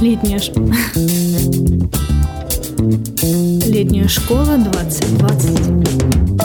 Летняя, ш... Летняя школа 2020.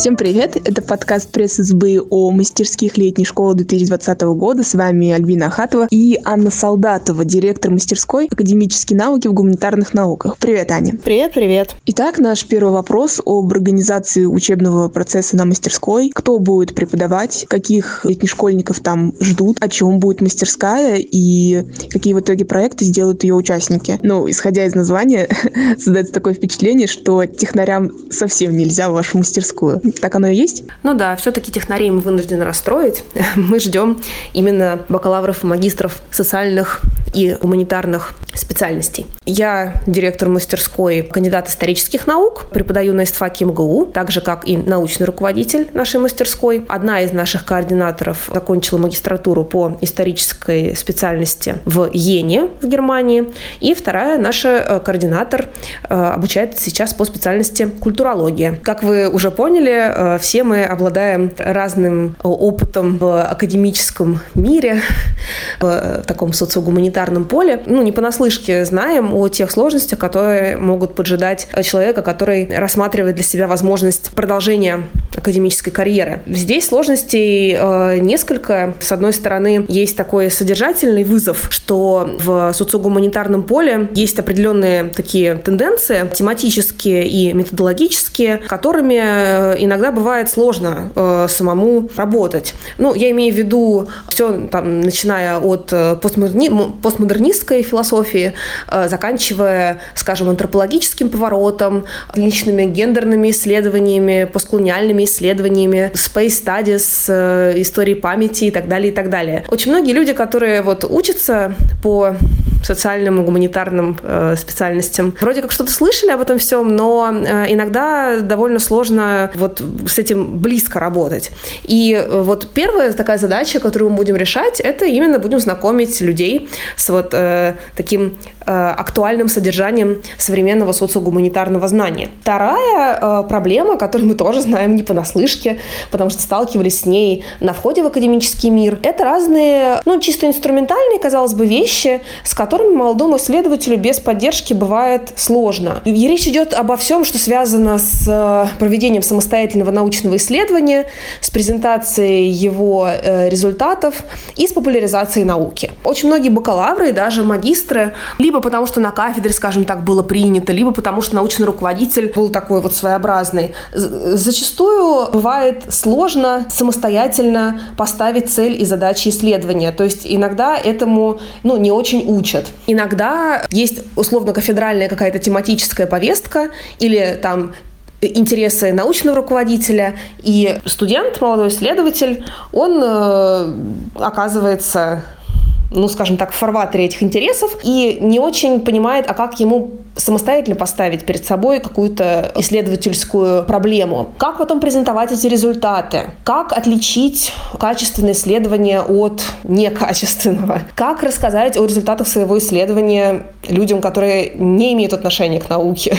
Всем привет! Это подкаст пресс-избы о мастерских летней школы 2020 года. С вами Альбина Ахатова и Анна Солдатова, директор мастерской академические науки в гуманитарных науках. Привет, Аня. Привет, привет. Итак, наш первый вопрос об организации учебного процесса на мастерской. Кто будет преподавать, каких летних школьников там ждут, о чем будет мастерская и какие в итоге проекты сделают ее участники. Ну, исходя из названия, создается такое впечатление, что технарям совсем нельзя в вашу мастерскую. Так оно и есть? Ну да, все-таки технарей мы вынуждены расстроить. Мы ждем именно бакалавров и магистров социальных и гуманитарных специальностей. Я директор мастерской, кандидат исторических наук, преподаю на ИСТФАКе МГУ, так же, как и научный руководитель нашей мастерской. Одна из наших координаторов закончила магистратуру по исторической специальности в Йене в Германии, и вторая наша э, координатор э, обучает сейчас по специальности культурология. Как вы уже поняли, э, все мы обладаем разным опытом в академическом мире, в таком социогуманитарном поле. Ну, не понаслышке знаем о тех сложностях, которые могут поджидать человека, который рассматривает для себя возможность продолжения академической карьеры. Здесь сложностей э, несколько. С одной стороны, есть такой содержательный вызов, что в социогуманитарном поле есть определенные такие тенденции, тематические и методологические, которыми э, иногда бывает сложно э, самому работать. Ну, я имею в виду все, там, начиная от постмодерни... постмодернистской философии, заканчивая, скажем, антропологическим поворотом, личными гендерными исследованиями, постколониальными исследованиями, space studies, э, истории памяти и так далее, и так далее. Очень многие люди, которые вот учатся по социальным и гуманитарным э, специальностям. Вроде как что-то слышали об этом всем, но э, иногда довольно сложно вот с этим близко работать. И э, вот первая такая задача, которую мы будем решать, это именно будем знакомить людей с вот э, таким э, актуальным содержанием современного социогуманитарного знания. Вторая э, проблема, которую мы тоже знаем не понаслышке, потому что сталкивались с ней на входе в академический мир, это разные, ну, чисто инструментальные, казалось бы, вещи, с которыми которыми молодому исследователю без поддержки бывает сложно. И речь идет обо всем, что связано с э, проведением самостоятельного научного исследования, с презентацией его э, результатов и с популяризацией науки. Очень многие бакалавры и даже магистры, либо потому что на кафедре, скажем так, было принято, либо потому что научный руководитель был такой вот своеобразный, зачастую бывает сложно самостоятельно поставить цель и задачи исследования. То есть иногда этому ну, не очень учат учат. Иногда есть условно-кафедральная какая-то тематическая повестка или там интересы научного руководителя, и студент, молодой исследователь, он э, оказывается ну, скажем так, в фарватере этих интересов и не очень понимает, а как ему самостоятельно поставить перед собой какую-то исследовательскую проблему. Как потом презентовать эти результаты? Как отличить качественное исследование от некачественного? Как рассказать о результатах своего исследования людям, которые не имеют отношения к науке?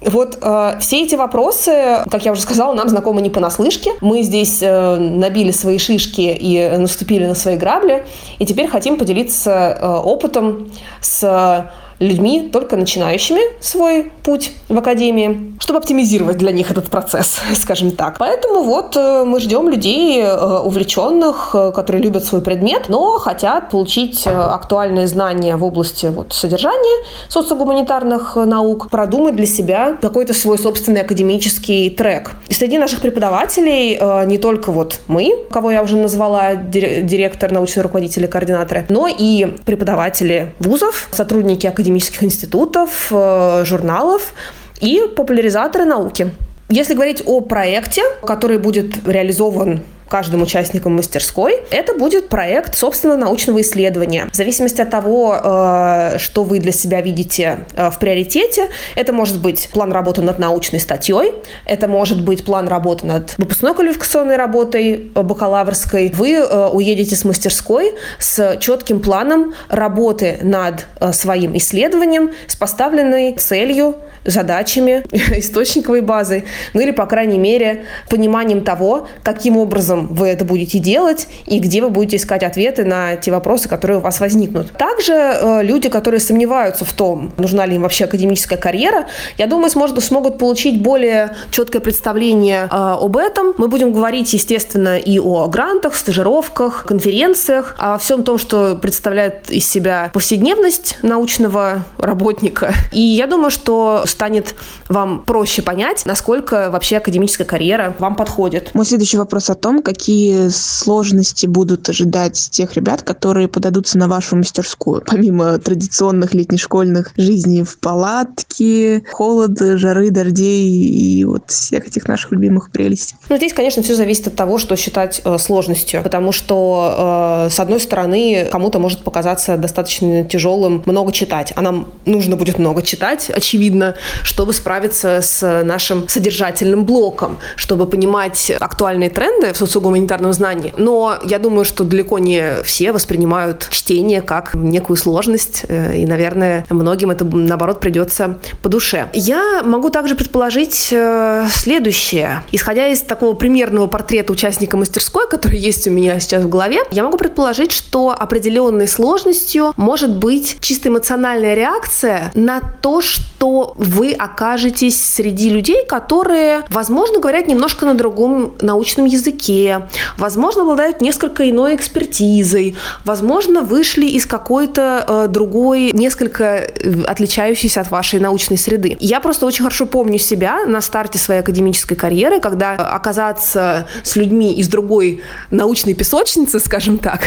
Вот э, все эти вопросы, как я уже сказала, нам знакомы не понаслышке. Мы здесь э, набили свои шишки и наступили на свои грабли, и теперь хотим поделиться э, опытом с людьми, только начинающими свой путь в академии, чтобы оптимизировать для них этот процесс, скажем так. Поэтому вот э, мы ждем людей э, увлеченных, э, которые любят свой предмет, но хотят получить актуальные знания в области вот, содержания социогуманитарных наук, продумать для себя какой-то свой собственный академический трек. И среди наших преподавателей не только вот мы, кого я уже назвала, директор, научный руководитель и координаторы, но и преподаватели вузов, сотрудники академии академических институтов, э, журналов и популяризаторы науки. Если говорить о проекте, который будет реализован каждым участникам мастерской, это будет проект собственного научного исследования. В зависимости от того, э, что вы для себя видите э, в приоритете, это может быть план работы над научной статьей, это может быть план работы над выпускной квалификационной работой э, бакалаврской. Вы уедете с мастерской с четким планом работы над своим исследованием, с поставленной целью задачами, источниковой базой, ну или, по крайней мере, пониманием того, каким образом вы это будете делать и где вы будете искать ответы на те вопросы, которые у вас возникнут. Также э, люди, которые сомневаются в том, нужна ли им вообще академическая карьера, я думаю, сможет, смогут получить более четкое представление э, об этом. Мы будем говорить, естественно, и о грантах, стажировках, конференциях, о всем том, что представляет из себя повседневность научного работника. И я думаю, что станет вам проще понять, насколько вообще академическая карьера вам подходит. Мой следующий вопрос о том, какие сложности будут ожидать тех ребят, которые подадутся на вашу мастерскую, помимо традиционных летнешкольных жизней в палатке, холода, жары, дождей и вот всех этих наших любимых прелестей. Ну, здесь, конечно, все зависит от того, что считать э, сложностью, потому что, э, с одной стороны, кому-то может показаться достаточно тяжелым много читать, а нам нужно будет много читать, очевидно, чтобы справиться с нашим содержательным блоком, чтобы понимать актуальные тренды в социогуманитарном знании. Но я думаю, что далеко не все воспринимают чтение как некую сложность, э, и, наверное, многим это, наоборот, придется по душе. Я могу также предположить э, следующее. Исходя из такого примерного портрета участника мастерской, который есть у меня сейчас в голове, я могу предположить, что определенной сложностью может быть чисто эмоциональная реакция на то, что вы окажетесь среди людей, которые, возможно, говорят немножко на другом научном языке, возможно, обладают несколько иной экспертизой, возможно, вышли из какой-то э, другой, несколько э, отличающейся от вашей научной среды. Я просто очень хорошо помню себя на старте своей академической карьеры, когда оказаться с людьми из другой научной песочницы, скажем так,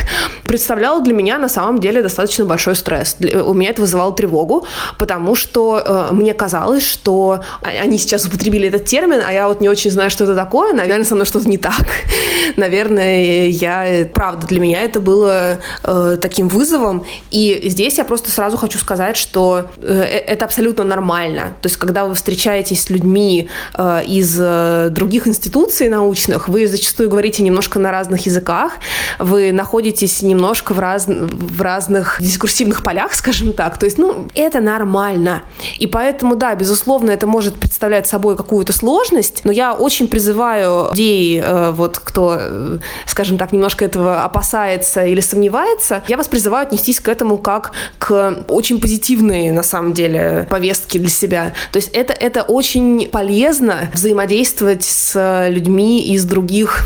представляло для меня на самом деле достаточно большой стресс. У меня это вызывало тревогу, потому что э, мне казалось, что они сейчас употребили этот термин, а я вот не очень знаю, что это такое. Наверное, со мной что-то не так. Наверное, я... Правда, для меня это было э, таким вызовом. И здесь я просто сразу хочу сказать, что э, это абсолютно нормально. То есть, когда вы встречаетесь с людьми э, из э, других институций научных, вы зачастую говорите немножко на разных языках, вы находитесь немножко в, раз... в разных дискурсивных полях, скажем так. То есть, ну, это нормально. И поэтому, да, безусловно, это может представлять собой какую-то сложность, но я очень призываю людей, э, вот кто, э, скажем так, немножко этого опасается или сомневается, я вас призываю отнестись к этому как к очень позитивной, на самом деле, повестке для себя. То есть это, это очень полезно взаимодействовать с людьми из других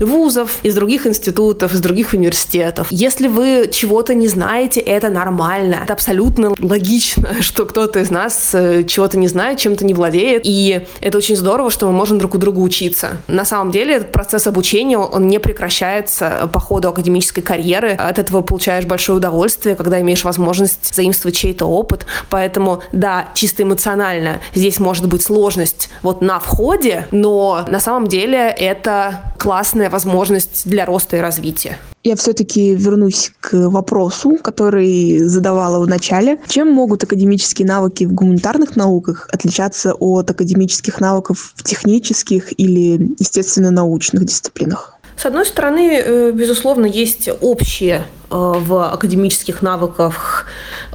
вузов, из других институтов, из других университетов. Если вы чего-то не знаете, это нормально. Это абсолютно логично, что кто-то из нас э, чего-то не знает, чем-то не владеет. И это очень здорово, что мы можем друг у друга учиться. На самом деле этот процесс обучения, он не прекращается по ходу академической карьеры. От этого получаешь большое удовольствие, когда имеешь возможность заимствовать чей-то опыт. Поэтому, да, чисто эмоционально здесь может быть сложность вот на входе, но на самом деле это классная возможность для роста и развития. Я все-таки вернусь к вопросу, который задавала в начале. Чем могут академические навыки в гуманитарных науках отличаться от академических навыков в технических или естественно-научных дисциплинах? С одной стороны, э, безусловно, есть общее э, в академических навыках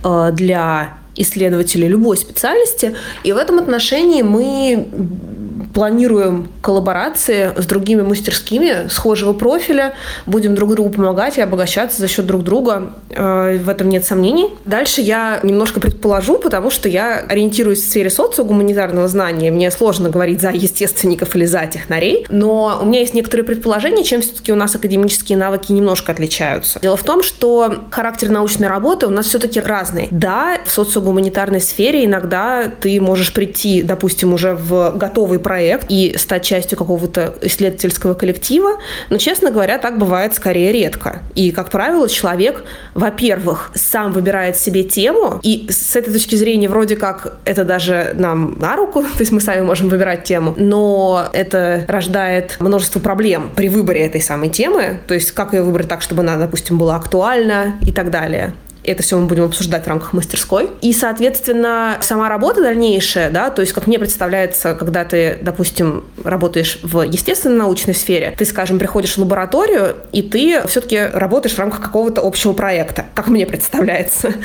э, для исследователей любой специальности. И в этом отношении мы планируем коллаборации с другими мастерскими схожего профиля, будем друг другу помогать и обогащаться за счет друг друга. Э, в этом нет сомнений. Дальше я немножко предположу, потому что я ориентируюсь в сфере социогуманитарного знания. Мне сложно говорить за естественников или за технарей, но у меня есть некоторые предположения, чем все-таки у нас академические навыки немножко отличаются. Дело в том, что характер научной работы у нас все-таки разный. Да, в социогуманитарной сфере иногда ты можешь прийти, допустим, уже в готовый проект, проект и стать частью какого-то исследовательского коллектива, но, честно говоря, так бывает скорее редко. И, как правило, человек, во-первых, сам выбирает себе тему, и с этой точки зрения вроде как это даже нам на руку, то есть мы сами можем выбирать тему, но это рождает множество проблем при выборе этой самой темы, то есть как ее выбрать так, чтобы она, допустим, была актуальна и так далее. Это все мы будем обсуждать в рамках мастерской. И, соответственно, сама работа дальнейшая, да, то есть, как мне представляется, когда ты, допустим, работаешь в естественно-научной сфере, ты, скажем, приходишь в лабораторию, и ты все-таки работаешь в рамках какого-то общего проекта, как мне представляется.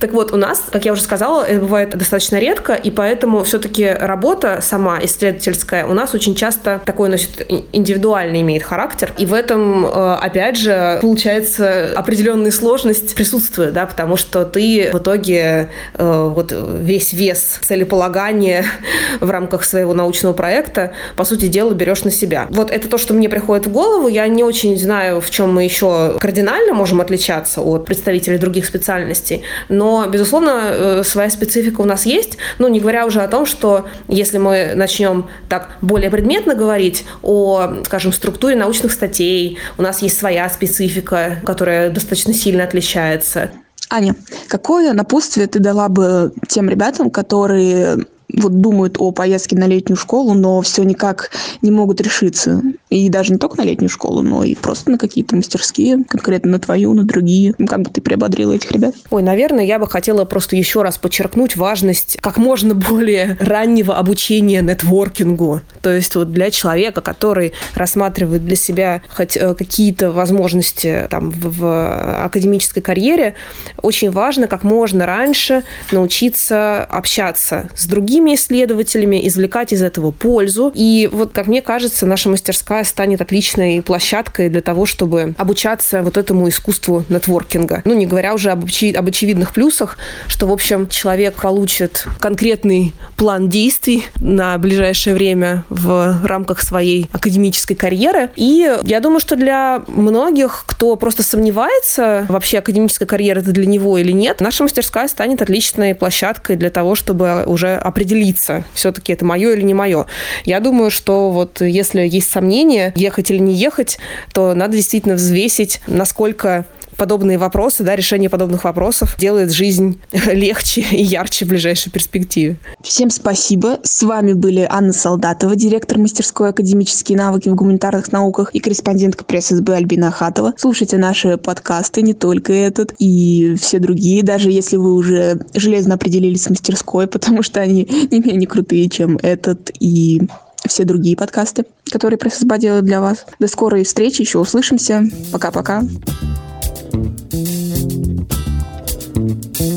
Так вот, у нас, как я уже сказала, это бывает достаточно редко, и поэтому все-таки работа сама исследовательская у нас очень часто такой носит индивидуальный имеет характер. И в этом, э, опять же, получается определенная сложность присутствует, да, потому что ты в итоге э, вот весь вес целеполагания в рамках своего научного проекта, по сути дела, берешь на себя. Вот это то, что мне приходит в голову. Я не очень знаю, в чем мы еще кардинально можем отличаться от представителей других специальностей, но, безусловно, э, своя специфика у нас есть, ну, не говоря уже о том, что если мы начнем так более предметно говорить о, скажем, структуре научных статей, у нас есть своя специфика, которая достаточно сильно отличается. Аня, какое напутствие ты дала бы тем ребятам, которые вот думают о поездке на летнюю школу, но все никак не могут решиться. И даже не только на летнюю школу, но и просто на какие-то мастерские, конкретно на твою, на другие. Как бы ты приободрила этих ребят? Ой, наверное, я бы хотела просто еще раз подчеркнуть важность как можно более раннего обучения нетворкингу. То есть вот для человека, который рассматривает для себя хоть э, какие-то возможности там, в, в академической карьере, очень важно как можно раньше научиться общаться с другими другими исследователями, извлекать из этого пользу. И вот, как мне кажется, наша мастерская станет отличной площадкой для того, чтобы обучаться вот этому искусству нетворкинга. Ну, не говоря уже об, очи- об очевидных плюсах, что, в общем, человек получит конкретный план действий на ближайшее время в рамках своей академической карьеры. И я думаю, что для многих, кто просто сомневается, вообще академическая карьера это для него или нет, наша мастерская станет отличной площадкой для того, чтобы уже определить определиться, все-таки это мое или не мое. Я думаю, что вот если есть сомнения, ехать или не ехать, то надо действительно взвесить, насколько подобные вопросы, да, решение подобных вопросов делает жизнь легче и ярче в ближайшей перспективе. Всем спасибо. С вами были Анна Солдатова, директор мастерской академические навыки в гуманитарных науках и корреспондентка пресс-СБ Альбина Ахатова. Слушайте наши подкасты, не только этот, и все другие, даже если вы уже железно определились с мастерской, потому что они не менее крутые, чем этот и все другие подкасты, которые пресс-СБ делает для вас. До скорой встречи, еще услышимся. Пока-пока.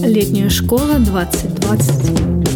Летняя школа 2020.